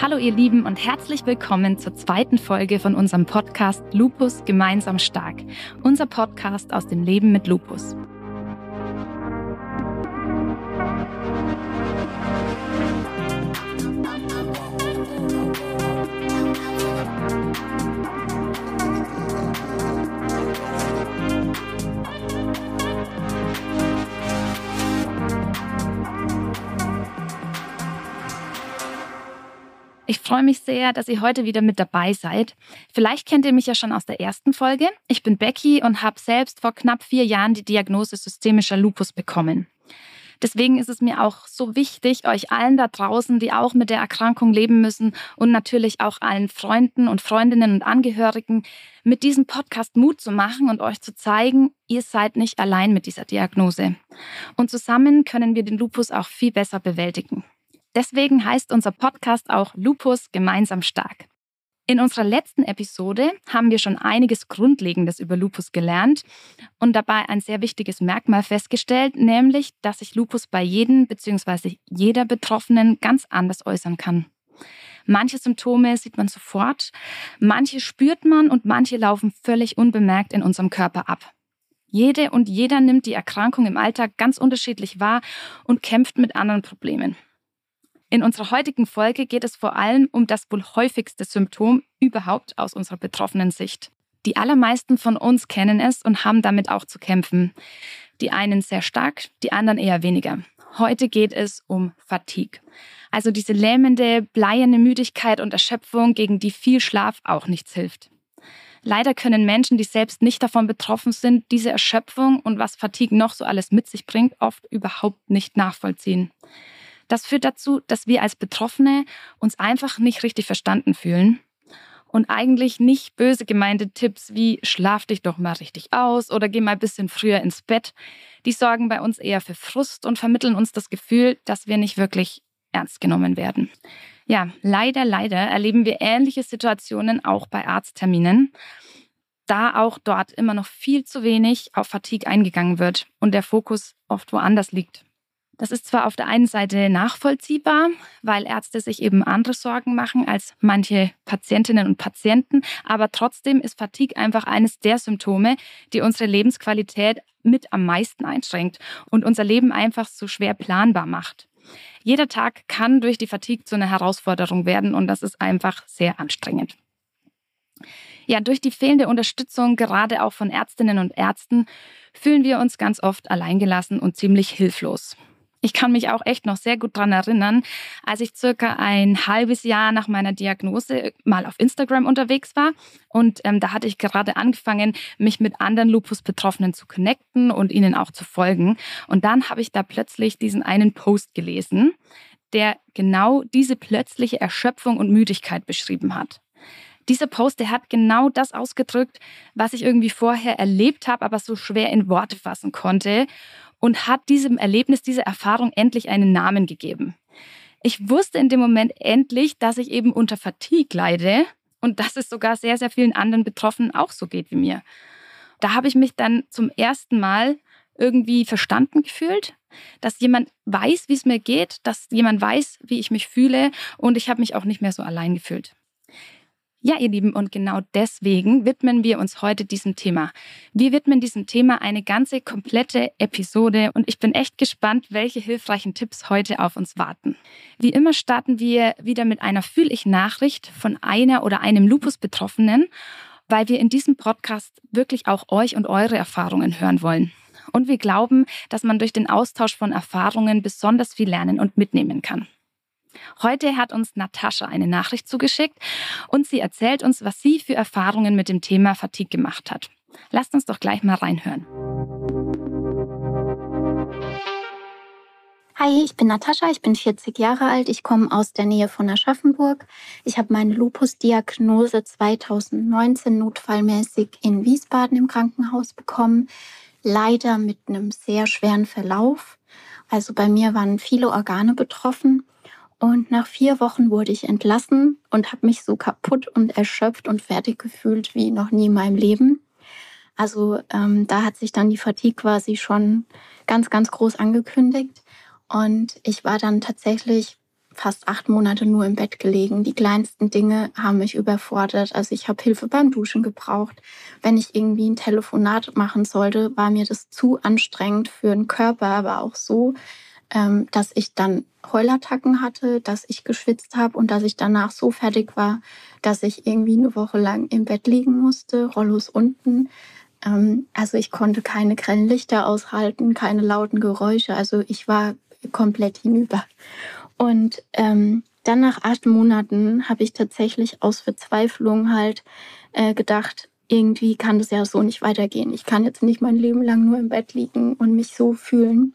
Hallo ihr Lieben und herzlich willkommen zur zweiten Folge von unserem Podcast Lupus gemeinsam stark. Unser Podcast aus dem Leben mit Lupus. Freue mich sehr, dass ihr heute wieder mit dabei seid. Vielleicht kennt ihr mich ja schon aus der ersten Folge. Ich bin Becky und habe selbst vor knapp vier Jahren die Diagnose systemischer Lupus bekommen. Deswegen ist es mir auch so wichtig, euch allen da draußen, die auch mit der Erkrankung leben müssen und natürlich auch allen Freunden und Freundinnen und Angehörigen mit diesem Podcast Mut zu machen und euch zu zeigen, ihr seid nicht allein mit dieser Diagnose. Und zusammen können wir den Lupus auch viel besser bewältigen. Deswegen heißt unser Podcast auch Lupus gemeinsam stark. In unserer letzten Episode haben wir schon einiges Grundlegendes über Lupus gelernt und dabei ein sehr wichtiges Merkmal festgestellt, nämlich, dass sich Lupus bei jedem bzw. jeder Betroffenen ganz anders äußern kann. Manche Symptome sieht man sofort, manche spürt man und manche laufen völlig unbemerkt in unserem Körper ab. Jede und jeder nimmt die Erkrankung im Alltag ganz unterschiedlich wahr und kämpft mit anderen Problemen. In unserer heutigen Folge geht es vor allem um das wohl häufigste Symptom überhaupt aus unserer betroffenen Sicht. Die allermeisten von uns kennen es und haben damit auch zu kämpfen. Die einen sehr stark, die anderen eher weniger. Heute geht es um Fatigue. Also diese lähmende, bleierne Müdigkeit und Erschöpfung, gegen die viel Schlaf auch nichts hilft. Leider können Menschen, die selbst nicht davon betroffen sind, diese Erschöpfung und was Fatigue noch so alles mit sich bringt, oft überhaupt nicht nachvollziehen. Das führt dazu, dass wir als Betroffene uns einfach nicht richtig verstanden fühlen und eigentlich nicht böse gemeinte Tipps wie schlaf dich doch mal richtig aus oder geh mal ein bisschen früher ins Bett, die sorgen bei uns eher für Frust und vermitteln uns das Gefühl, dass wir nicht wirklich ernst genommen werden. Ja, leider, leider erleben wir ähnliche Situationen auch bei Arztterminen, da auch dort immer noch viel zu wenig auf Fatigue eingegangen wird und der Fokus oft woanders liegt. Das ist zwar auf der einen Seite nachvollziehbar, weil Ärzte sich eben andere Sorgen machen als manche Patientinnen und Patienten, aber trotzdem ist Fatigue einfach eines der Symptome, die unsere Lebensqualität mit am meisten einschränkt und unser Leben einfach so schwer planbar macht. Jeder Tag kann durch die Fatigue zu einer Herausforderung werden und das ist einfach sehr anstrengend. Ja, durch die fehlende Unterstützung, gerade auch von Ärztinnen und Ärzten, fühlen wir uns ganz oft alleingelassen und ziemlich hilflos. Ich kann mich auch echt noch sehr gut daran erinnern, als ich circa ein halbes Jahr nach meiner Diagnose mal auf Instagram unterwegs war. Und ähm, da hatte ich gerade angefangen, mich mit anderen Lupus-Betroffenen zu connecten und ihnen auch zu folgen. Und dann habe ich da plötzlich diesen einen Post gelesen, der genau diese plötzliche Erschöpfung und Müdigkeit beschrieben hat. Dieser Post, der hat genau das ausgedrückt, was ich irgendwie vorher erlebt habe, aber so schwer in Worte fassen konnte und hat diesem Erlebnis, dieser Erfahrung endlich einen Namen gegeben. Ich wusste in dem Moment endlich, dass ich eben unter Fatigue leide und dass es sogar sehr, sehr vielen anderen Betroffenen auch so geht wie mir. Da habe ich mich dann zum ersten Mal irgendwie verstanden gefühlt, dass jemand weiß, wie es mir geht, dass jemand weiß, wie ich mich fühle und ich habe mich auch nicht mehr so allein gefühlt. Ja, ihr Lieben, und genau deswegen widmen wir uns heute diesem Thema. Wir widmen diesem Thema eine ganze komplette Episode und ich bin echt gespannt, welche hilfreichen Tipps heute auf uns warten. Wie immer starten wir wieder mit einer Fühl-ich-Nachricht von einer oder einem Lupus-Betroffenen, weil wir in diesem Podcast wirklich auch euch und eure Erfahrungen hören wollen. Und wir glauben, dass man durch den Austausch von Erfahrungen besonders viel lernen und mitnehmen kann. Heute hat uns Natascha eine Nachricht zugeschickt und sie erzählt uns, was sie für Erfahrungen mit dem Thema Fatigue gemacht hat. Lasst uns doch gleich mal reinhören. Hi, ich bin Natascha, ich bin 40 Jahre alt, ich komme aus der Nähe von Aschaffenburg. Ich habe meine Lupus-Diagnose 2019 notfallmäßig in Wiesbaden im Krankenhaus bekommen, leider mit einem sehr schweren Verlauf. Also bei mir waren viele Organe betroffen und nach vier Wochen wurde ich entlassen und habe mich so kaputt und erschöpft und fertig gefühlt wie noch nie in meinem Leben. Also ähm, da hat sich dann die Fatigue quasi schon ganz, ganz groß angekündigt. Und ich war dann tatsächlich fast acht Monate nur im Bett gelegen. Die kleinsten Dinge haben mich überfordert. Also ich habe Hilfe beim Duschen gebraucht. Wenn ich irgendwie ein Telefonat machen sollte, war mir das zu anstrengend für den Körper, aber auch so, ähm, dass ich dann Heulattacken hatte, dass ich geschwitzt habe und dass ich danach so fertig war, dass ich irgendwie eine Woche lang im Bett liegen musste, Rollos unten. Ähm, also ich konnte keine grellen Lichter aushalten, keine lauten Geräusche. Also ich war komplett hinüber. Und ähm, dann nach acht Monaten habe ich tatsächlich aus Verzweiflung halt äh, gedacht, irgendwie kann das ja so nicht weitergehen. Ich kann jetzt nicht mein Leben lang nur im Bett liegen und mich so fühlen,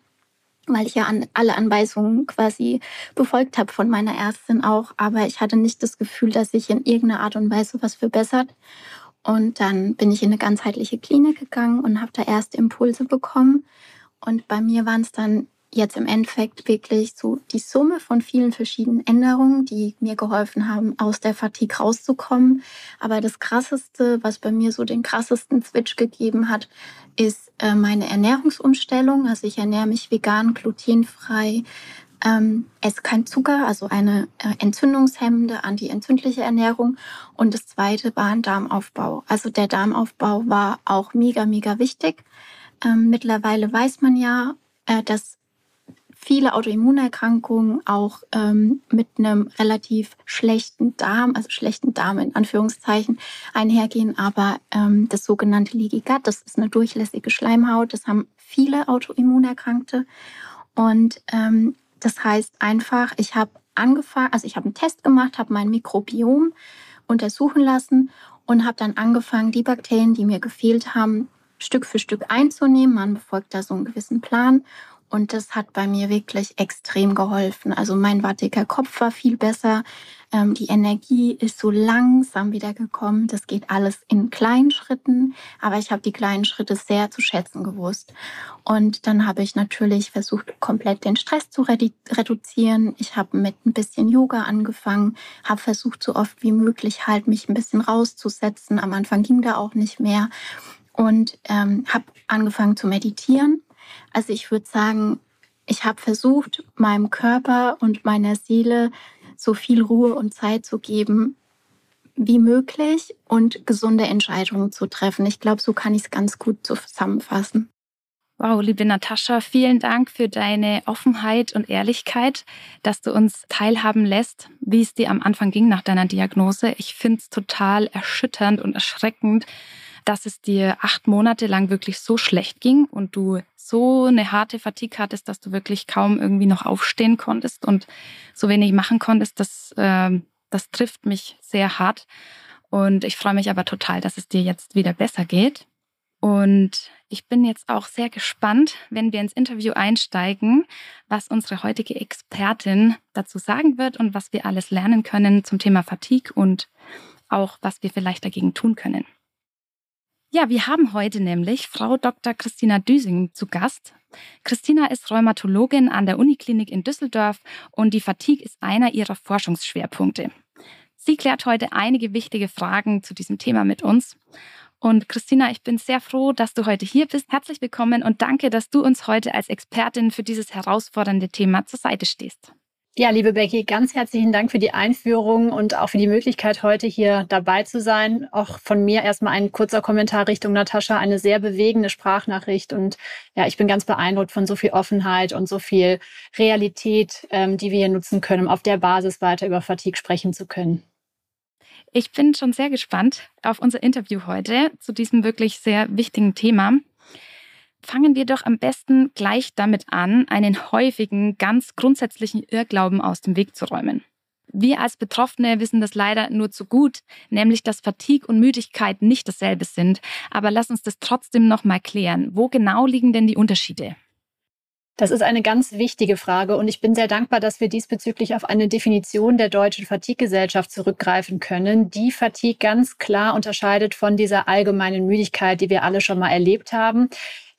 weil ich ja an, alle Anweisungen quasi befolgt habe von meiner Ärztin auch. Aber ich hatte nicht das Gefühl, dass sich in irgendeiner Art und Weise was verbessert. Und dann bin ich in eine ganzheitliche Klinik gegangen und habe da erste Impulse bekommen. Und bei mir waren es dann jetzt im Endeffekt wirklich so die Summe von vielen verschiedenen Änderungen, die mir geholfen haben, aus der Fatigue rauszukommen. Aber das Krasseste, was bei mir so den krassesten Switch gegeben hat, ist äh, meine Ernährungsumstellung. Also ich ernähre mich vegan, glutenfrei, ähm, esse kein Zucker, also eine äh, entzündungshemmende, antientzündliche Ernährung. Und das zweite war ein Darmaufbau. Also der Darmaufbau war auch mega, mega wichtig. Ähm, mittlerweile weiß man ja, äh, dass viele Autoimmunerkrankungen auch ähm, mit einem relativ schlechten Darm, also schlechten Darm in Anführungszeichen, einhergehen. Aber ähm, das sogenannte Leaky Gut, das ist eine durchlässige Schleimhaut, das haben viele Autoimmunerkrankte. Und ähm, das heißt einfach, ich habe angefangen, also ich habe einen Test gemacht, habe mein Mikrobiom untersuchen lassen und habe dann angefangen, die Bakterien, die mir gefehlt haben, Stück für Stück einzunehmen. Man befolgt da so einen gewissen Plan und das hat bei mir wirklich extrem geholfen. Also mein wattiger Kopf war viel besser. Ähm, die Energie ist so langsam wieder gekommen. Das geht alles in kleinen Schritten, aber ich habe die kleinen Schritte sehr zu schätzen gewusst. Und dann habe ich natürlich versucht, komplett den Stress zu redu reduzieren. Ich habe mit ein bisschen Yoga angefangen, habe versucht, so oft wie möglich halt mich ein bisschen rauszusetzen. Am Anfang ging da auch nicht mehr und ähm, habe angefangen zu meditieren also ich würde sagen, ich habe versucht, meinem Körper und meiner Seele so viel Ruhe und Zeit zu geben wie möglich und gesunde Entscheidungen zu treffen. Ich glaube, so kann ich es ganz gut zusammenfassen. Wow, liebe Natascha, vielen Dank für deine Offenheit und Ehrlichkeit, dass du uns teilhaben lässt, wie es dir am Anfang ging nach deiner Diagnose. Ich finde es total erschütternd und erschreckend, dass es dir acht Monate lang wirklich so schlecht ging und du so eine harte Fatigue hattest, dass du wirklich kaum irgendwie noch aufstehen konntest und so wenig machen konntest, das, äh, das trifft mich sehr hart. Und ich freue mich aber total, dass es dir jetzt wieder besser geht. Und ich bin jetzt auch sehr gespannt, wenn wir ins Interview einsteigen, was unsere heutige Expertin dazu sagen wird und was wir alles lernen können zum Thema Fatigue und auch was wir vielleicht dagegen tun können. Ja, wir haben heute nämlich Frau Dr. Christina Düsing zu Gast. Christina ist Rheumatologin an der Uniklinik in Düsseldorf und die Fatigue ist einer ihrer Forschungsschwerpunkte. Sie klärt heute einige wichtige Fragen zu diesem Thema mit uns. Und Christina, ich bin sehr froh, dass du heute hier bist. Herzlich willkommen und danke, dass du uns heute als Expertin für dieses herausfordernde Thema zur Seite stehst. Ja, liebe Becky, ganz herzlichen Dank für die Einführung und auch für die Möglichkeit, heute hier dabei zu sein. Auch von mir erstmal ein kurzer Kommentar Richtung Natascha, eine sehr bewegende Sprachnachricht. Und ja, ich bin ganz beeindruckt von so viel Offenheit und so viel Realität, ähm, die wir hier nutzen können, um auf der Basis weiter über Fatigue sprechen zu können. Ich bin schon sehr gespannt auf unser Interview heute zu diesem wirklich sehr wichtigen Thema fangen wir doch am besten gleich damit an, einen häufigen, ganz grundsätzlichen Irrglauben aus dem Weg zu räumen. Wir als Betroffene wissen das leider nur zu gut, nämlich dass Fatigue und Müdigkeit nicht dasselbe sind. Aber lass uns das trotzdem nochmal klären. Wo genau liegen denn die Unterschiede? Das ist eine ganz wichtige Frage und ich bin sehr dankbar, dass wir diesbezüglich auf eine Definition der deutschen Fatigue-Gesellschaft zurückgreifen können, die Fatigue ganz klar unterscheidet von dieser allgemeinen Müdigkeit, die wir alle schon mal erlebt haben.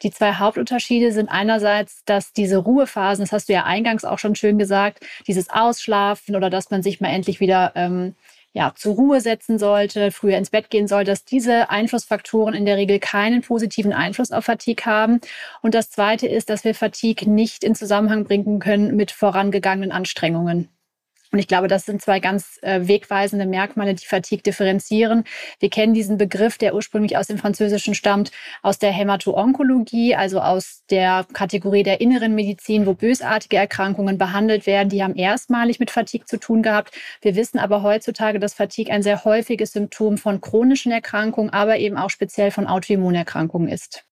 Die zwei Hauptunterschiede sind einerseits, dass diese Ruhephasen, das hast du ja eingangs auch schon schön gesagt, dieses Ausschlafen oder dass man sich mal endlich wieder ähm, ja, zur Ruhe setzen sollte, früher ins Bett gehen soll, dass diese Einflussfaktoren in der Regel keinen positiven Einfluss auf Fatigue haben. Und das Zweite ist, dass wir Fatigue nicht in Zusammenhang bringen können mit vorangegangenen Anstrengungen. Und ich glaube, das sind zwei ganz äh, wegweisende Merkmale, die Fatigue differenzieren. Wir kennen diesen Begriff, der ursprünglich aus dem Französischen stammt, aus der Hämato-Onkologie, also aus der Kategorie der inneren Medizin, wo bösartige Erkrankungen behandelt werden. Die haben erstmalig mit Fatigue zu tun gehabt. Wir wissen aber heutzutage, dass Fatigue ein sehr häufiges Symptom von chronischen Erkrankungen, aber eben auch speziell von Autoimmunerkrankungen ist.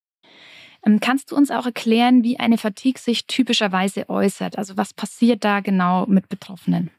Ähm, kannst du uns auch erklären, wie eine Fatigue sich typischerweise äußert? Also was passiert da genau mit Betroffenen?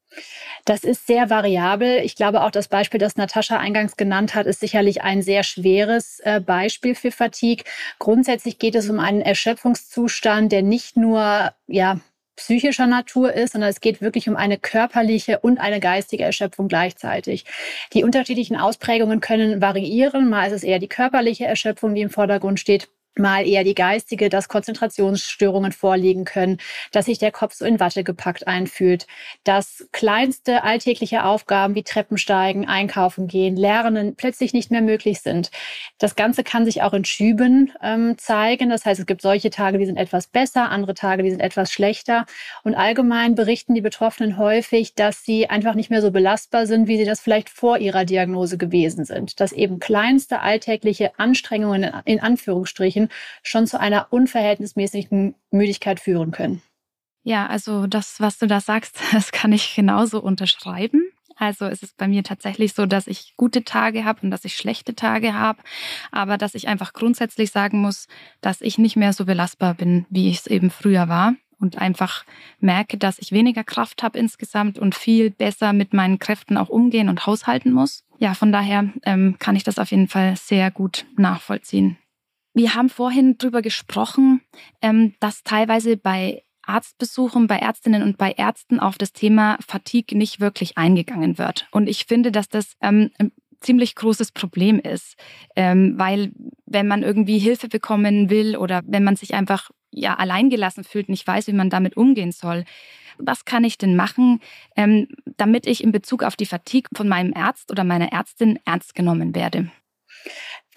Das ist sehr variabel. Ich glaube auch das Beispiel, das Natascha eingangs genannt hat, ist sicherlich ein sehr schweres äh, Beispiel für Fatigue. Grundsätzlich geht es um einen Erschöpfungszustand, der nicht nur ja, psychischer Natur ist, sondern es geht wirklich um eine körperliche und eine geistige Erschöpfung gleichzeitig. Die unterschiedlichen Ausprägungen können variieren. Mal ist es eher die körperliche Erschöpfung, die im Vordergrund steht mal eher die geistige, dass Konzentrationsstörungen vorliegen können, dass sich der Kopf so in Watte gepackt einfühlt, dass kleinste alltägliche Aufgaben wie Treppensteigen, einkaufen gehen, lernen plötzlich nicht mehr möglich sind. Das Ganze kann sich auch in Schüben ähm, zeigen. Das heißt, es gibt solche Tage, die sind etwas besser, andere Tage, die sind etwas schlechter. Und allgemein berichten die Betroffenen häufig, dass sie einfach nicht mehr so belastbar sind, wie sie das vielleicht vor ihrer Diagnose gewesen sind. Dass eben kleinste alltägliche Anstrengungen in Anführungsstrichen schon zu einer unverhältnismäßigen Müdigkeit führen können. Ja, also das, was du da sagst, das kann ich genauso unterschreiben. Also es ist bei mir tatsächlich so, dass ich gute Tage habe und dass ich schlechte Tage habe, aber dass ich einfach grundsätzlich sagen muss, dass ich nicht mehr so belastbar bin, wie ich es eben früher war und einfach merke, dass ich weniger Kraft habe insgesamt und viel besser mit meinen Kräften auch umgehen und haushalten muss. Ja, von daher ähm, kann ich das auf jeden Fall sehr gut nachvollziehen. Wir haben vorhin darüber gesprochen, ähm, dass teilweise bei Arztbesuchen, bei Ärztinnen und bei Ärzten auf das Thema Fatigue nicht wirklich eingegangen wird. Und ich finde, dass das ähm, ein ziemlich großes Problem ist, ähm, weil wenn man irgendwie Hilfe bekommen will oder wenn man sich einfach ja alleingelassen fühlt, nicht weiß, wie man damit umgehen soll, was kann ich denn machen, damit ich in Bezug auf die Fatigue von meinem Arzt oder meiner Ärztin ernst genommen werde?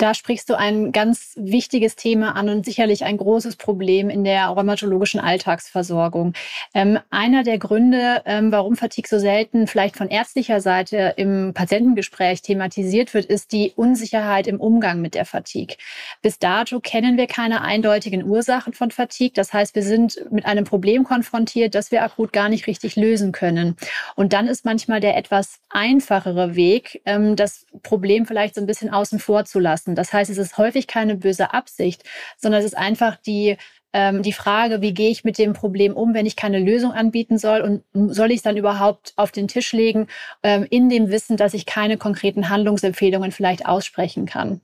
Da sprichst du ein ganz wichtiges Thema an und sicherlich ein großes Problem in der rheumatologischen Alltagsversorgung. Ähm, einer der Gründe, ähm, warum Fatigue so selten vielleicht von ärztlicher Seite im Patientengespräch thematisiert wird, ist die Unsicherheit im Umgang mit der Fatigue. Bis dato kennen wir keine eindeutigen Ursachen von Fatigue. Das heißt, wir sind mit einem Problem konfrontiert, das wir akut gar nicht richtig lösen können. Und dann ist manchmal der etwas einfachere Weg, ähm, das Problem vielleicht so ein bisschen außen vor zu lassen lassen. Das heißt, es ist häufig keine böse Absicht, sondern es ist einfach die ähm, die Frage, wie gehe ich mit dem Problem um, wenn ich keine Lösung anbieten soll und soll ich es dann überhaupt auf den Tisch legen, ähm, in dem Wissen, dass ich keine konkreten Handlungsempfehlungen vielleicht aussprechen kann.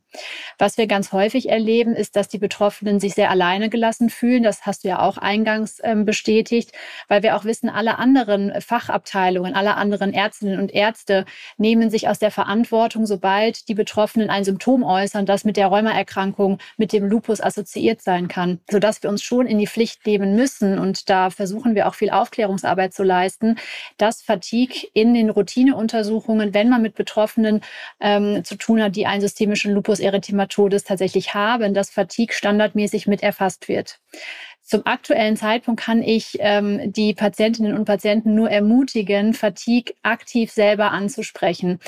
Was wir ganz häufig erleben, ist, dass die Betroffenen sich sehr alleine gelassen fühlen. Das hast du ja auch eingangs ähm, bestätigt, weil wir auch wissen, alle anderen Fachabteilungen, alle anderen Ärztinnen und Ärzte nehmen sich aus der Verantwortung, sobald die Betroffenen ein Symptom äußern, das mit der Rheumaerkrankung, mit dem Lupus assoziiert sein kann, sodass wir uns schon in die Pflicht nehmen müssen. Und da versuchen wir auch viel Aufklärungsarbeit zu leisten, dass Fatigue in den Routineuntersuchungen, wenn man mit Betroffenen ähm, zu tun hat, die einen systemischen Lupus Erythematodes tatsächlich haben, dass Fatigue standardmäßig mit erfasst wird. Zum aktuellen Zeitpunkt kann ich ähm, die Patientinnen und Patienten nur ermutigen, Fatigue aktiv selber anzusprechen.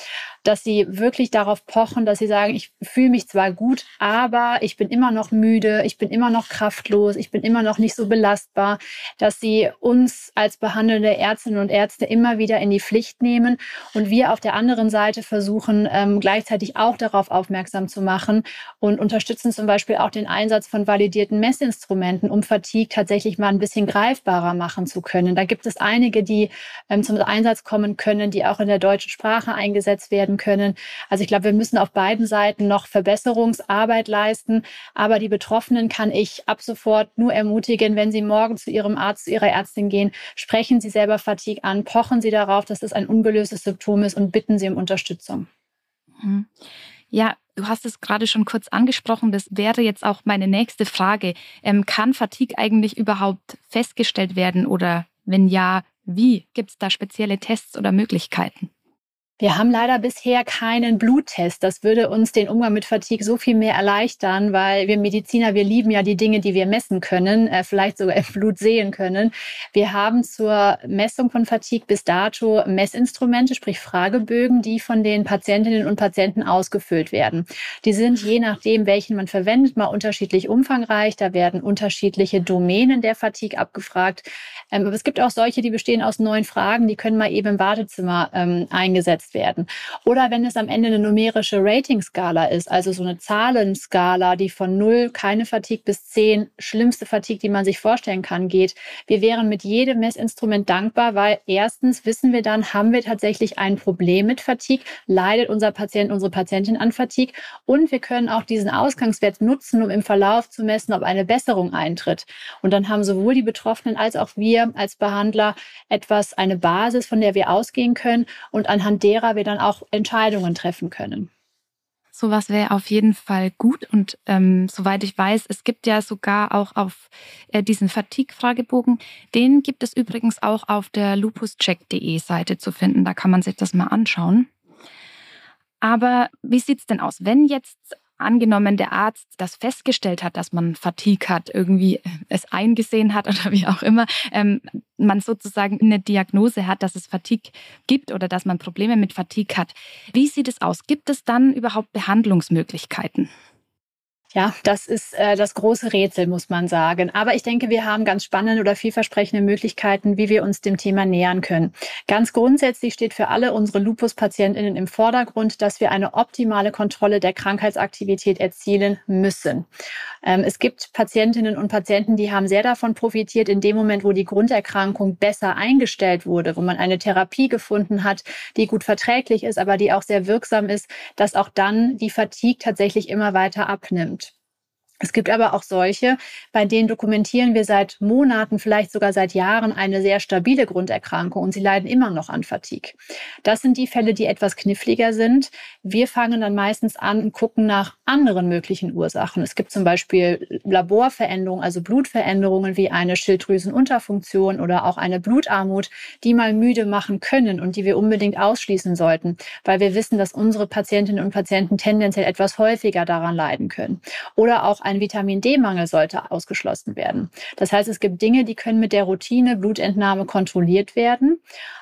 Dass sie wirklich darauf pochen, dass sie sagen, ich fühle mich zwar gut, aber ich bin immer noch müde, ich bin immer noch kraftlos, ich bin immer noch nicht so belastbar, dass sie uns als behandelnde Ärztinnen und Ärzte immer wieder in die Pflicht nehmen und wir auf der anderen Seite versuchen, ähm, gleichzeitig auch darauf aufmerksam zu machen und unterstützen zum Beispiel auch den Einsatz von validierten Messinstrumenten, um Fatigue tatsächlich mal ein bisschen greifbarer machen zu können. Da gibt es einige, die ähm, zum Einsatz kommen können, die auch in der deutschen Sprache eingesetzt werden können. Also ich glaube, wir müssen auf beiden Seiten noch Verbesserungsarbeit leisten. Aber die Betroffenen kann ich ab sofort nur ermutigen, wenn sie morgen zu ihrem Arzt, zu ihrer Ärztin gehen, sprechen Sie selber Fatigue an, pochen Sie darauf, dass es ein ungelöstes Symptom ist und bitten Sie um Unterstützung. Mhm. Ja, du hast es gerade schon kurz angesprochen. Das wäre jetzt auch meine nächste Frage. Ähm, kann Fatigue eigentlich überhaupt festgestellt werden oder wenn ja, wie? Gibt es da spezielle Tests oder Möglichkeiten? Wir haben leider bisher keinen Bluttest. Das würde uns den Umgang mit Fatigue so viel mehr erleichtern, weil wir Mediziner, wir lieben ja die Dinge, die wir messen können, äh, vielleicht sogar im Blut sehen können. Wir haben zur Messung von Fatigue bis dato Messinstrumente, sprich Fragebögen, die von den Patientinnen und Patienten ausgefüllt werden. Die sind je nachdem, welchen man verwendet, mal unterschiedlich umfangreich. Da werden unterschiedliche Domänen der Fatigue abgefragt. Ähm, aber es gibt auch solche, die bestehen aus neun Fragen, die können mal eben im Wartezimmer ähm, eingesetzt werden. Oder wenn es am Ende eine numerische Rating-Skala ist, also so eine Zahlenskala, die von null, keine Fatigue, bis zehn, schlimmste Fatigue, die man sich vorstellen kann, geht. Wir wären mit jedem Messinstrument dankbar, weil erstens wissen wir dann, haben wir tatsächlich ein Problem mit Fatigue, leidet unser Patient, unsere Patientin an Fatigue und wir können auch diesen Ausgangswert nutzen, um im Verlauf zu messen, ob eine Besserung eintritt. Und dann haben sowohl die Betroffenen als auch wir als Behandler etwas, eine Basis, von der wir ausgehen können und anhand derer wir dann auch Entscheidungen treffen können. Sowas wäre auf jeden Fall gut. Und ähm, soweit ich weiß, es gibt ja sogar auch auf äh, diesen Fatigue-Fragebogen, den gibt es übrigens auch auf der lupuscheck.de Seite zu finden. Da kann man sich das mal anschauen. Aber wie sieht es denn aus, wenn jetzt angenommen der Arzt das festgestellt hat, dass man Fatigue hat, irgendwie es eingesehen hat oder wie auch immer, ähm, man sozusagen eine Diagnose hat, dass es Fatigue gibt oder dass man Probleme mit Fatigue hat. Wie sieht es aus? Gibt es dann überhaupt Behandlungsmöglichkeiten? Ja, das ist äh, das große Rätsel, muss man sagen. Aber ich denke, wir haben ganz spannende oder vielversprechende Möglichkeiten, wie wir uns dem Thema nähern können. Ganz grundsätzlich steht für alle unsere Lupus-PatientInnen im Vordergrund, dass wir eine optimale Kontrolle der Krankheitsaktivität erzielen müssen. Ähm, es gibt Patientinnen und Patienten, die haben sehr davon profitiert, in dem Moment, wo die Grunderkrankung besser eingestellt wurde, wo man eine Therapie gefunden hat, die gut verträglich ist, aber die auch sehr wirksam ist, dass auch dann die Fatigue tatsächlich immer weiter abnimmt. Es gibt aber auch solche, bei denen dokumentieren wir seit Monaten, vielleicht sogar seit Jahren eine sehr stabile Grunderkrankung und sie leiden immer noch an Fatigue. Das sind die Fälle, die etwas kniffliger sind. Wir fangen dann meistens an und gucken nach anderen möglichen Ursachen. Es gibt zum Beispiel Laborveränderungen, also Blutveränderungen wie eine Schilddrüsenunterfunktion oder auch eine Blutarmut, die mal müde machen können und die wir unbedingt ausschließen sollten, weil wir wissen, dass unsere Patientinnen und Patienten tendenziell etwas häufiger daran leiden können. Oder auch ein Vitamin D-Mangel sollte ausgeschlossen werden. Das heißt, es gibt Dinge, die können mit der Routine Blutentnahme kontrolliert werden.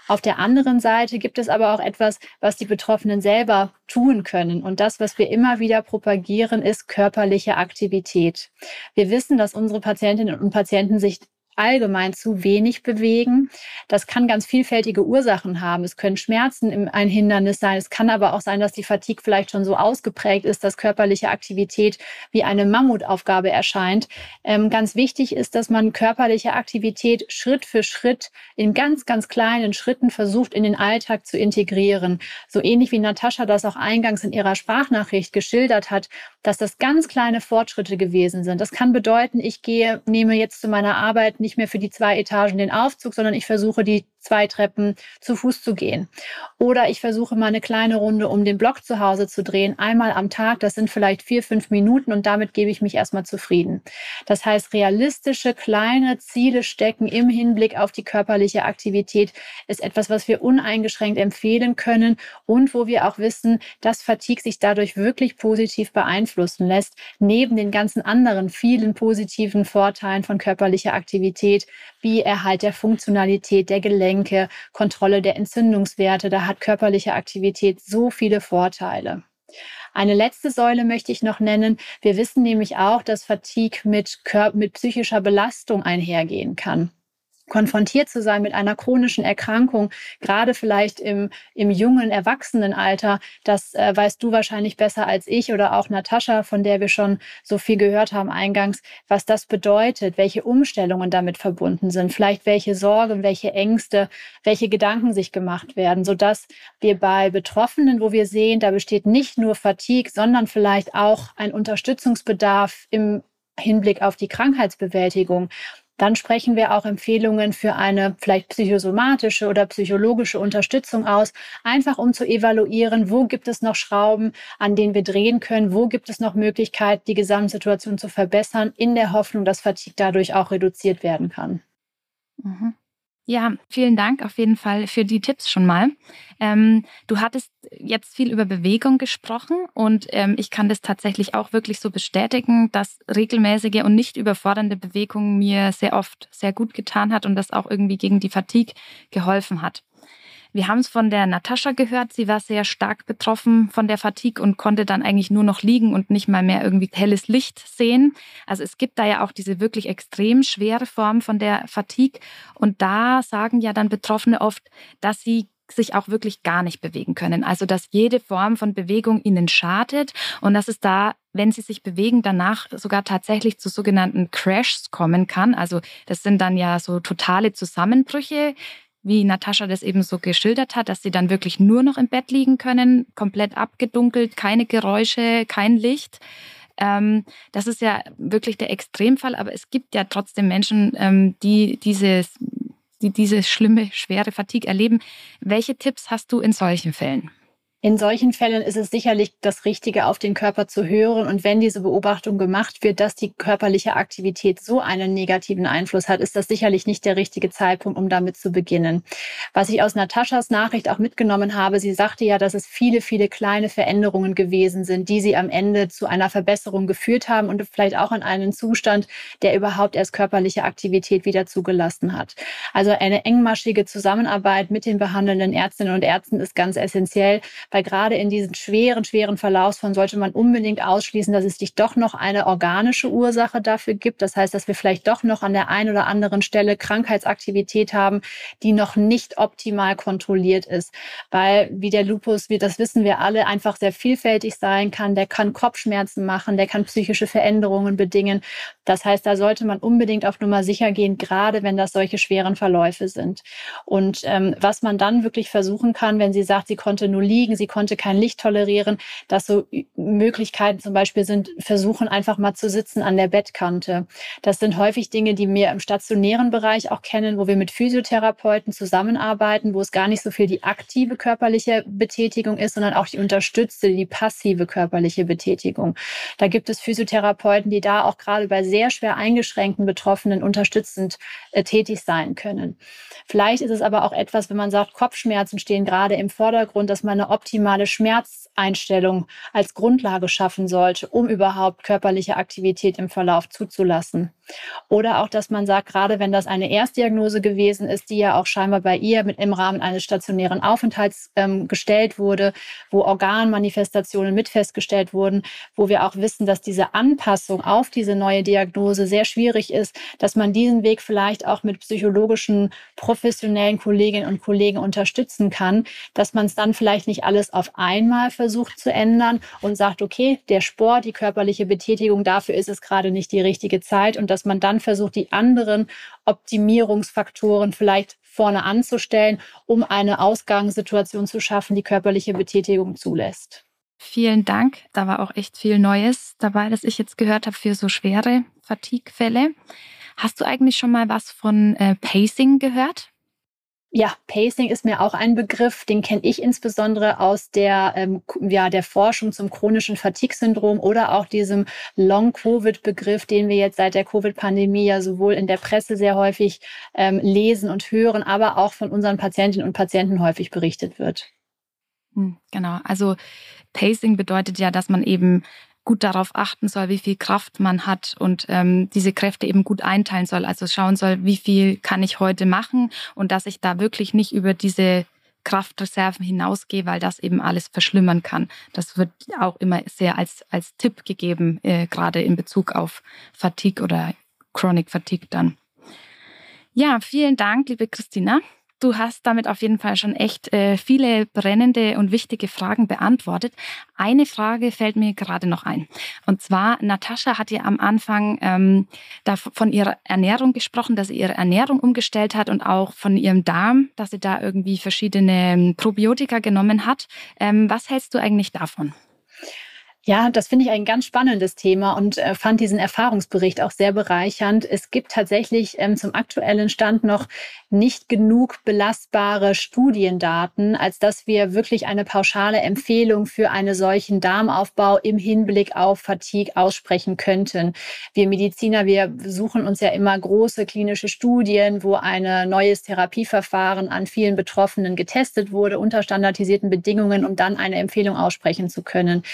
Auf der anderen Seite gibt es aber auch etwas, was die Betroffenen selber tun können. Und das, was wir immer wieder propagieren, ist körperliche Aktivität. Wir wissen, dass unsere Patientinnen und Patienten sich allgemein zu wenig bewegen. Das kann ganz vielfältige Ursachen haben. Es können Schmerzen ein Hindernis sein. Es kann aber auch sein, dass die Fatigue vielleicht schon so ausgeprägt ist, dass körperliche Aktivität wie eine Mammutaufgabe erscheint. Ähm, ganz wichtig ist, dass man körperliche Aktivität Schritt für Schritt in ganz, ganz kleinen Schritten versucht, in den Alltag zu integrieren. So ähnlich wie Natascha das auch eingangs in ihrer Sprachnachricht geschildert hat, dass das ganz kleine Fortschritte gewesen sind. Das kann bedeuten, ich gehe, nehme jetzt zu meiner Arbeit nicht mehr für die zwei Etagen den Aufzug, sondern ich versuche die zwei Treppen zu Fuß zu gehen. Oder ich versuche mal eine kleine Runde um den Block zu Hause zu drehen, einmal am Tag. Das sind vielleicht vier, fünf Minuten und damit gebe ich mich erstmal zufrieden. Das heißt, realistische kleine Ziele stecken im Hinblick auf die körperliche Aktivität ist etwas, was wir uneingeschränkt empfehlen können und wo wir auch wissen, dass Fatigue sich dadurch wirklich positiv beeinflussen lässt, neben den ganzen anderen vielen positiven Vorteilen von körperlicher Aktivität, wie Erhalt der Funktionalität der Gelenke, Kontrolle der Entzündungswerte. Da hat körperliche Aktivität so viele Vorteile. Eine letzte Säule möchte ich noch nennen. Wir wissen nämlich auch, dass Fatigue mit, mit psychischer Belastung einhergehen kann konfrontiert zu sein mit einer chronischen Erkrankung, gerade vielleicht im, im jungen Erwachsenenalter, das äh, weißt du wahrscheinlich besser als ich oder auch Natascha, von der wir schon so viel gehört haben eingangs, was das bedeutet, welche Umstellungen damit verbunden sind, vielleicht welche Sorgen, welche Ängste, welche Gedanken sich gemacht werden, sodass wir bei Betroffenen, wo wir sehen, da besteht nicht nur Fatigue, sondern vielleicht auch ein Unterstützungsbedarf im Hinblick auf die Krankheitsbewältigung, dann sprechen wir auch Empfehlungen für eine vielleicht psychosomatische oder psychologische Unterstützung aus, einfach um zu evaluieren, wo gibt es noch Schrauben, an denen wir drehen können, wo gibt es noch Möglichkeit, die Gesamtsituation zu verbessern, in der Hoffnung, dass Fatigue dadurch auch reduziert werden kann. Mhm. Ja, vielen Dank auf jeden Fall für die Tipps schon mal. Ähm, du hattest jetzt viel über Bewegung gesprochen und ähm, ich kann das tatsächlich auch wirklich so bestätigen, dass regelmäßige und nicht überfordernde Bewegung mir sehr oft sehr gut getan hat und das auch irgendwie gegen die Fatigue geholfen hat. Wir haben es von der Natascha gehört. Sie war sehr stark betroffen von der Fatigue und konnte dann eigentlich nur noch liegen und nicht mal mehr irgendwie helles Licht sehen. Also es gibt da ja auch diese wirklich extrem schwere Form von der Fatigue. Und da sagen ja dann Betroffene oft, dass sie sich auch wirklich gar nicht bewegen können. Also dass jede Form von Bewegung ihnen schadet und dass es da, wenn sie sich bewegen, danach sogar tatsächlich zu sogenannten Crashs kommen kann. Also das sind dann ja so totale Zusammenbrüche, wie Natascha das eben so geschildert hat, dass sie dann wirklich nur noch im Bett liegen können, komplett abgedunkelt, keine Geräusche, kein Licht. Ähm, das ist ja wirklich der Extremfall, aber es gibt ja trotzdem Menschen, ähm, die dieses die diese schlimme, schwere Fatigue erleben. Welche Tipps hast du in solchen Fällen? In solchen Fällen ist es sicherlich das Richtige, auf den Körper zu hören. Und wenn diese Beobachtung gemacht wird, dass die körperliche Aktivität so einen negativen Einfluss hat, ist das sicherlich nicht der richtige Zeitpunkt, um damit zu beginnen. Was ich aus Nataschas Nachricht auch mitgenommen habe, sie sagte ja, dass es viele, viele kleine Veränderungen gewesen sind, die sie am Ende zu einer Verbesserung geführt haben und vielleicht auch in einen Zustand, der überhaupt erst körperliche Aktivität wieder zugelassen hat. Also eine engmaschige Zusammenarbeit mit den behandelnden Ärztinnen und Ärzten ist ganz essentiell weil gerade in diesen schweren, schweren Verlaufsformen sollte man unbedingt ausschließen, dass es dich doch noch eine organische Ursache dafür gibt. Das heißt, dass wir vielleicht doch noch an der einen oder anderen Stelle Krankheitsaktivität haben, die noch nicht optimal kontrolliert ist. Weil, wie der Lupus, wie das wissen wir alle, einfach sehr vielfältig sein kann. Der kann Kopfschmerzen machen, der kann psychische Veränderungen bedingen. Das heißt, da sollte man unbedingt auf Nummer sicher gehen, gerade wenn das solche schweren Verläufe sind. Und ähm, was man dann wirklich versuchen kann, wenn sie sagt, sie konnte nur liegen, sie konnte kein Licht tolerieren, dass so Möglichkeiten zum Beispiel sind, versuchen einfach mal zu sitzen an der Bettkante. Das sind häufig Dinge, die wir im stationären Bereich auch kennen, wo wir mit Physiotherapeuten zusammenarbeiten, wo es gar nicht so viel die aktive körperliche Betätigung ist, sondern auch die unterstützte, die passive körperliche Betätigung. Da gibt es Physiotherapeuten, die da auch gerade bei sehr schwer eingeschränkten Betroffenen unterstützend äh, tätig sein können. Vielleicht ist es aber auch etwas, wenn man sagt, Kopfschmerzen stehen gerade im Vordergrund, dass man eine optimale Schmerzeinstellung als Grundlage schaffen sollte, um überhaupt körperliche Aktivität im Verlauf zuzulassen. Oder auch, dass man sagt, gerade wenn das eine Erstdiagnose gewesen ist, die ja auch scheinbar bei ihr mit im Rahmen eines stationären Aufenthalts ähm, gestellt wurde, wo Organmanifestationen mit festgestellt wurden, wo wir auch wissen, dass diese Anpassung auf diese neue Diagnose sehr schwierig ist, dass man diesen Weg vielleicht auch mit psychologischen, professionellen Kolleginnen und Kollegen unterstützen kann, dass man es dann vielleicht nicht alles auf einmal versucht zu ändern und sagt, okay, der Sport, die körperliche Betätigung, dafür ist es gerade nicht die richtige Zeit und dass man dann versucht, die anderen Optimierungsfaktoren vielleicht vorne anzustellen, um eine Ausgangssituation zu schaffen, die körperliche Betätigung zulässt. Vielen Dank. Da war auch echt viel Neues dabei, das ich jetzt gehört habe für so schwere Fatigue-Fälle. Hast du eigentlich schon mal was von äh, Pacing gehört? Ja, Pacing ist mir auch ein Begriff, den kenne ich insbesondere aus der, ähm, ja, der Forschung zum chronischen Fatigue-Syndrom oder auch diesem Long-Covid-Begriff, den wir jetzt seit der Covid-Pandemie ja sowohl in der Presse sehr häufig ähm, lesen und hören, aber auch von unseren Patientinnen und Patienten häufig berichtet wird. Hm, genau, also Pacing bedeutet ja, dass man eben gut darauf achten soll, wie viel Kraft man hat und ähm, diese Kräfte eben gut einteilen soll. Also schauen soll, wie viel kann ich heute machen und dass ich da wirklich nicht über diese Kraftreserven hinausgehe, weil das eben alles verschlimmern kann. Das wird auch immer sehr als, als Tipp gegeben, äh, gerade in Bezug auf Fatigue oder Chronic Fatigue dann. Ja, vielen Dank, liebe Christina. Du hast damit auf jeden Fall schon echt äh, viele brennende und wichtige Fragen beantwortet. Eine Frage fällt mir gerade noch ein. Und zwar, Natascha hat ja am Anfang ähm, da von ihrer Ernährung gesprochen, dass sie ihre Ernährung umgestellt hat und auch von ihrem Darm, dass sie da irgendwie verschiedene ähm, Probiotika genommen hat. Ähm, was hältst du eigentlich davon? Ja, das finde ich ein ganz spannendes Thema und äh, fand diesen Erfahrungsbericht auch sehr bereichernd. Es gibt tatsächlich ähm, zum aktuellen Stand noch nicht genug belastbare Studiendaten, als dass wir wirklich eine pauschale Empfehlung für einen solchen Darmaufbau im Hinblick auf Fatigue aussprechen könnten. Wir Mediziner, wir suchen uns ja immer große klinische Studien, wo ein neues Therapieverfahren an vielen Betroffenen getestet wurde, unter standardisierten Bedingungen, um dann eine Empfehlung aussprechen zu können.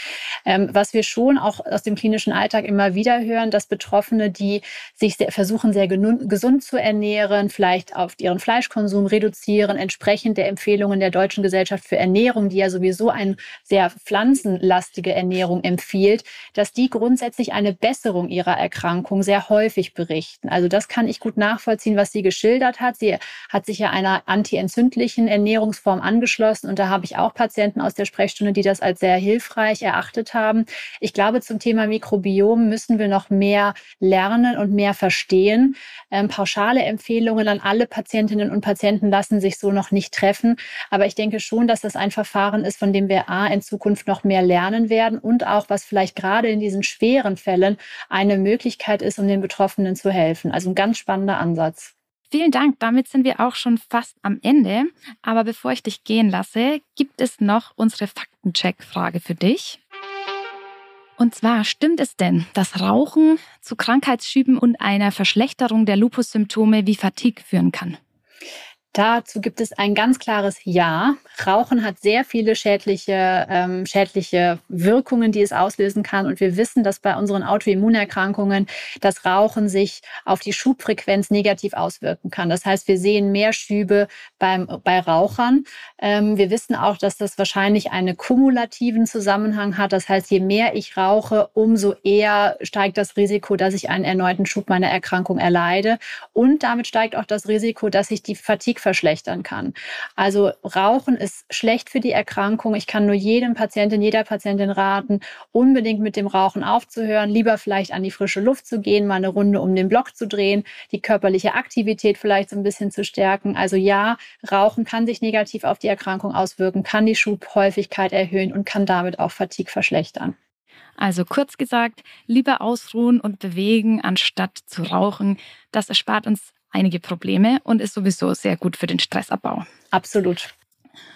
Ähm, was wir schon auch aus dem klinischen Alltag immer wieder hören, dass Betroffene, die sich sehr, versuchen, sehr gesund zu ernähren, vielleicht auf ihren Fleischkonsum reduzieren, entsprechend der Empfehlungen der Deutschen Gesellschaft für Ernährung, die ja sowieso eine sehr pflanzenlastige Ernährung empfiehlt, dass die grundsätzlich eine Besserung ihrer Erkrankung sehr häufig berichten. Also das kann ich gut nachvollziehen, was sie geschildert hat. Sie hat sich ja einer antientzündlichen Ernährungsform angeschlossen und da habe ich auch Patienten aus der Sprechstunde, die das als sehr hilfreich erachtet haben haben. Ich glaube, zum Thema Mikrobiom müssen wir noch mehr lernen und mehr verstehen. Ähm, pauschale Empfehlungen an alle Patientinnen und Patienten lassen sich so noch nicht treffen. Aber ich denke schon, dass das ein Verfahren ist, von dem wir A in Zukunft noch mehr lernen werden und auch, was vielleicht gerade in diesen schweren Fällen eine Möglichkeit ist, um den Betroffenen zu helfen. Also ein ganz spannender Ansatz. Vielen Dank. Damit sind wir auch schon fast am Ende. Aber bevor ich dich gehen lasse, gibt es noch unsere Faktencheck-Frage für dich. Und zwar stimmt es denn, dass Rauchen zu Krankheitsschüben und einer Verschlechterung der Lupussymptome wie Fatigue führen kann? Dazu gibt es ein ganz klares Ja. Rauchen hat sehr viele schädliche, ähm, schädliche Wirkungen, die es auslösen kann. Und wir wissen, dass bei unseren Autoimmunerkrankungen das Rauchen sich auf die Schubfrequenz negativ auswirken kann. Das heißt, wir sehen mehr Schübe beim, bei Rauchern. Ähm, wir wissen auch, dass das wahrscheinlich einen kumulativen Zusammenhang hat. Das heißt, je mehr ich rauche, umso eher steigt das Risiko, dass ich einen erneuten Schub meiner Erkrankung erleide. Und damit steigt auch das Risiko, dass ich die Fatigue verschlechtern kann. Also Rauchen ist schlecht für die Erkrankung. Ich kann nur jedem Patientin, jeder Patientin raten, unbedingt mit dem Rauchen aufzuhören, lieber vielleicht an die frische Luft zu gehen, mal eine Runde um den Block zu drehen, die körperliche Aktivität vielleicht so ein bisschen zu stärken. Also ja, Rauchen kann sich negativ auf die Erkrankung auswirken, kann die Schubhäufigkeit erhöhen und kann damit auch Fatigue verschlechtern. Also kurz gesagt, lieber ausruhen und bewegen, anstatt zu rauchen. Das erspart uns einige Probleme und ist sowieso sehr gut für den Stressabbau. Absolut.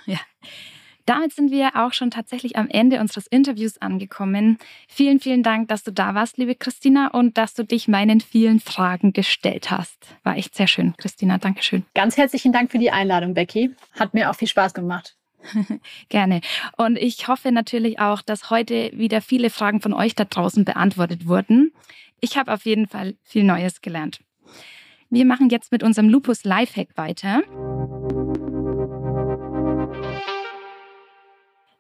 Ja. Damit sind wir auch schon tatsächlich am Ende unseres Interviews angekommen. Vielen, vielen Dank, dass du da warst, liebe Christina, und dass du dich meinen vielen Fragen gestellt hast. War echt sehr schön, Christina. Dankeschön. Ganz herzlichen Dank für die Einladung, Becky. Hat mir auch viel Spaß gemacht. Gerne. Und ich hoffe natürlich auch, dass heute wieder viele Fragen von euch da draußen beantwortet wurden. Ich habe auf jeden Fall viel Neues gelernt. Wir machen jetzt mit unserem Lupus Lifehack weiter.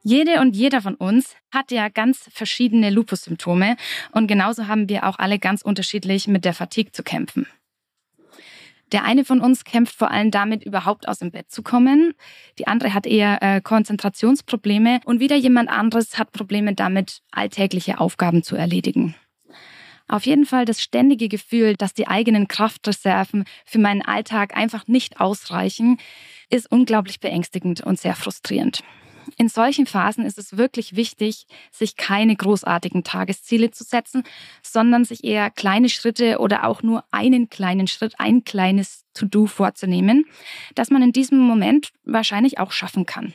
Jede und jeder von uns hat ja ganz verschiedene Lupus-Symptome und genauso haben wir auch alle ganz unterschiedlich mit der Fatigue zu kämpfen. Der eine von uns kämpft vor allem damit, überhaupt aus dem Bett zu kommen. Die andere hat eher äh, Konzentrationsprobleme und wieder jemand anderes hat Probleme damit, alltägliche Aufgaben zu erledigen. Auf jeden Fall das ständige Gefühl, dass die eigenen Kraftreserven für meinen Alltag einfach nicht ausreichen, ist unglaublich beängstigend und sehr frustrierend. In solchen Phasen ist es wirklich wichtig, sich keine großartigen Tagesziele zu setzen, sondern sich eher kleine Schritte oder auch nur einen kleinen Schritt, ein kleines To-Do vorzunehmen, das man in diesem Moment wahrscheinlich auch schaffen kann.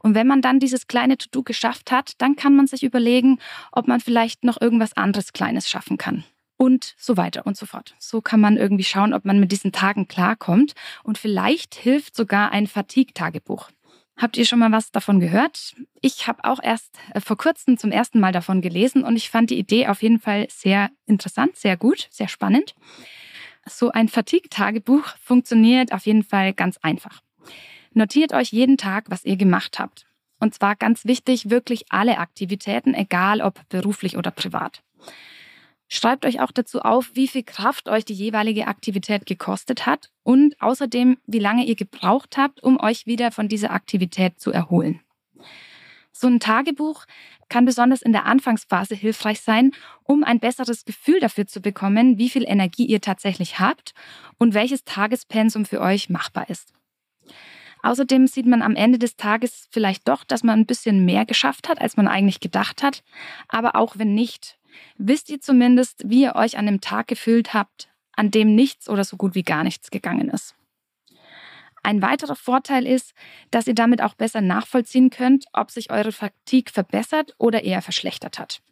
Und wenn man dann dieses kleine To-Do geschafft hat, dann kann man sich überlegen, ob man vielleicht noch irgendwas anderes Kleines schaffen kann und so weiter und so fort. So kann man irgendwie schauen, ob man mit diesen Tagen klarkommt und vielleicht hilft sogar ein Fatigue-Tagebuch. Habt ihr schon mal was davon gehört? Ich habe auch erst äh, vor kurzem zum ersten Mal davon gelesen und ich fand die Idee auf jeden Fall sehr interessant, sehr gut, sehr spannend. So ein Fatigue-Tagebuch funktioniert auf jeden Fall ganz einfach. Notiert euch jeden Tag, was ihr gemacht habt. Und zwar ganz wichtig, wirklich alle Aktivitäten, egal ob beruflich oder privat. Schreibt euch auch dazu auf, wie viel Kraft euch die jeweilige Aktivität gekostet hat und außerdem, wie lange ihr gebraucht habt, um euch wieder von dieser Aktivität zu erholen. So ein Tagebuch kann besonders in der Anfangsphase hilfreich sein, um ein besseres Gefühl dafür zu bekommen, wie viel Energie ihr tatsächlich habt und welches Tagespensum für euch machbar ist. Außerdem sieht man am Ende des Tages vielleicht doch, dass man ein bisschen mehr geschafft hat, als man eigentlich gedacht hat. Aber auch wenn nicht, wisst ihr zumindest, wie ihr euch an dem Tag gefühlt habt, an dem nichts oder so gut wie gar nichts gegangen ist. Ein weiterer Vorteil ist, dass ihr damit auch besser nachvollziehen könnt, ob sich eure Fatigue verbessert oder eher verschlechtert hat.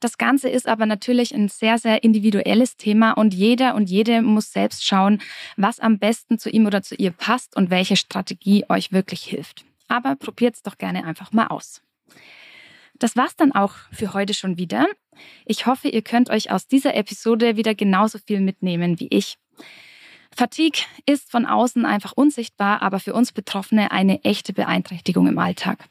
Das Ganze ist aber natürlich ein sehr, sehr individuelles Thema und jeder und jede muss selbst schauen, was am besten zu ihm oder zu ihr passt und welche Strategie euch wirklich hilft. Aber probiert es doch gerne einfach mal aus. Das war's dann auch für heute schon wieder. Ich hoffe, ihr könnt euch aus dieser Episode wieder genauso viel mitnehmen wie ich. Fatigue ist von außen einfach unsichtbar, aber für uns Betroffene eine echte Beeinträchtigung im Alltag.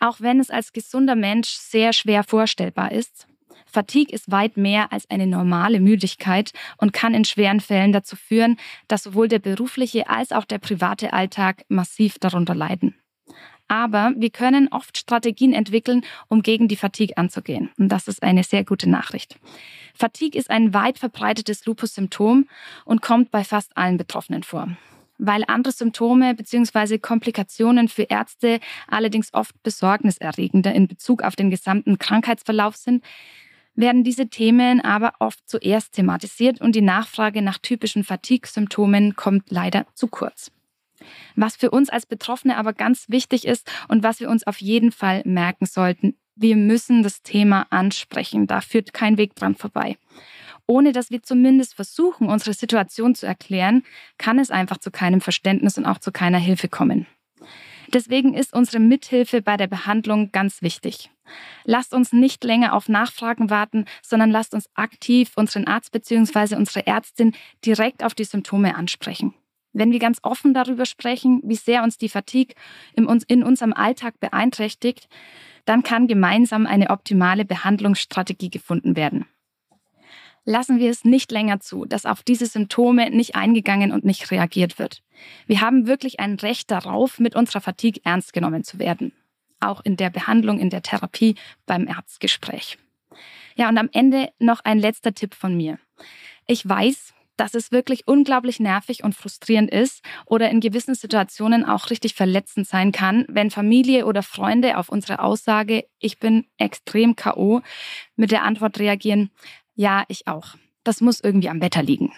Auch wenn es als gesunder Mensch sehr schwer vorstellbar ist, Fatigue ist weit mehr als eine normale Müdigkeit und kann in schweren Fällen dazu führen, dass sowohl der berufliche als auch der private Alltag massiv darunter leiden. Aber wir können oft Strategien entwickeln, um gegen die Fatigue anzugehen. Und das ist eine sehr gute Nachricht. Fatigue ist ein weit verbreitetes Lupus-Symptom und kommt bei fast allen Betroffenen vor. Weil andere Symptome bzw. Komplikationen für Ärzte allerdings oft besorgniserregender in Bezug auf den gesamten Krankheitsverlauf sind, werden diese Themen aber oft zuerst thematisiert und die Nachfrage nach typischen Fatigue-Symptomen kommt leider zu kurz. Was für uns als Betroffene aber ganz wichtig ist und was wir uns auf jeden Fall merken sollten, wir müssen das Thema ansprechen. Da führt kein Weg dran vorbei. Ohne dass wir zumindest versuchen, unsere Situation zu erklären, kann es einfach zu keinem Verständnis und auch zu keiner Hilfe kommen. Deswegen ist unsere Mithilfe bei der Behandlung ganz wichtig. Lasst uns nicht länger auf Nachfragen warten, sondern lasst uns aktiv unseren Arzt bzw. unsere Ärztin direkt auf die Symptome ansprechen. Wenn wir ganz offen darüber sprechen, wie sehr uns die Fatigue in, unserem Alltag beeinträchtigt, dann kann gemeinsam eine optimale Behandlungsstrategie gefunden werden. Lassen wir es nicht länger zu, dass auf diese Symptome nicht eingegangen und nicht reagiert wird. Wir haben wirklich ein Recht darauf, mit unserer Fatigue ernst genommen zu werden. Auch in der Behandlung, in der Therapie, beim Ärztgespräch. Ja, und am Ende noch ein letzter Tipp von mir. Ich weiß, dass es wirklich unglaublich nervig und frustrierend ist oder in gewissen Situationen auch richtig verletzend sein kann, wenn Familie oder Freunde auf unsere Aussage, ich bin extrem KO, mit der Antwort reagieren, ja, ich auch. Das muss irgendwie am Wetter liegen.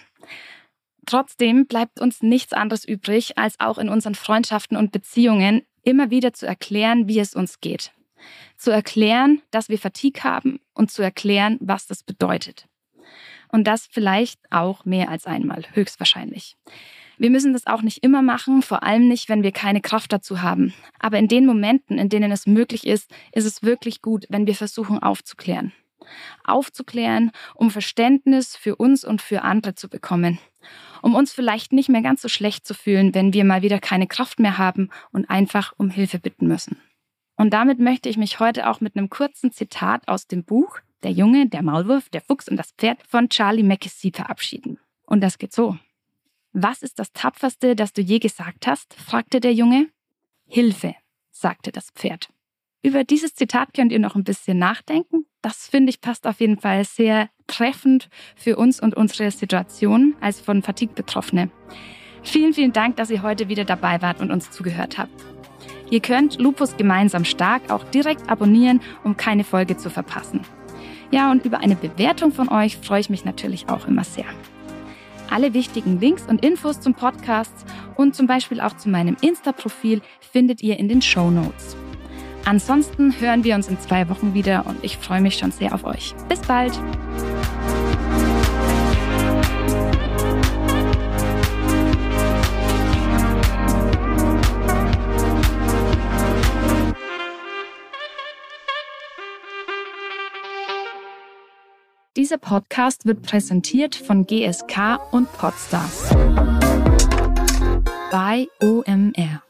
Trotzdem bleibt uns nichts anderes übrig, als auch in unseren Freundschaften und Beziehungen immer wieder zu erklären, wie es uns geht. Zu erklären, dass wir Fatigue haben und zu erklären, was das bedeutet. Und das vielleicht auch mehr als einmal, höchstwahrscheinlich. Wir müssen das auch nicht immer machen, vor allem nicht, wenn wir keine Kraft dazu haben. Aber in den Momenten, in denen es möglich ist, ist es wirklich gut, wenn wir versuchen aufzuklären. Aufzuklären, um Verständnis für uns und für andere zu bekommen. Um uns vielleicht nicht mehr ganz so schlecht zu fühlen, wenn wir mal wieder keine Kraft mehr haben und einfach um Hilfe bitten müssen. Und damit möchte ich mich heute auch mit einem kurzen Zitat aus dem Buch der Junge, der Maulwurf, der Fuchs und das Pferd von Charlie Mackesy verabschieden. Und das geht so. Was ist das Tapferste, das du je gesagt hast? fragte der Junge. Hilfe, sagte das Pferd. Über dieses Zitat könnt ihr noch ein bisschen nachdenken. Das finde ich passt auf jeden Fall sehr treffend für uns und unsere Situation als von Fatigue Betroffene. Vielen, vielen Dank, dass ihr heute wieder dabei wart und uns zugehört habt. Ihr könnt Lupus gemeinsam stark auch direkt abonnieren, um keine Folge zu verpassen. Ja, und über eine Bewertung von euch freue ich mich natürlich auch immer sehr. Alle wichtigen Links und Infos zum Podcast und zum Beispiel auch zu meinem Insta-Profil findet ihr in den Show Notes. Ansonsten hören wir uns in zwei Wochen wieder und ich freue mich schon sehr auf euch. Bis bald! Dieser Podcast wird präsentiert von GSK und Podstars bei OMR.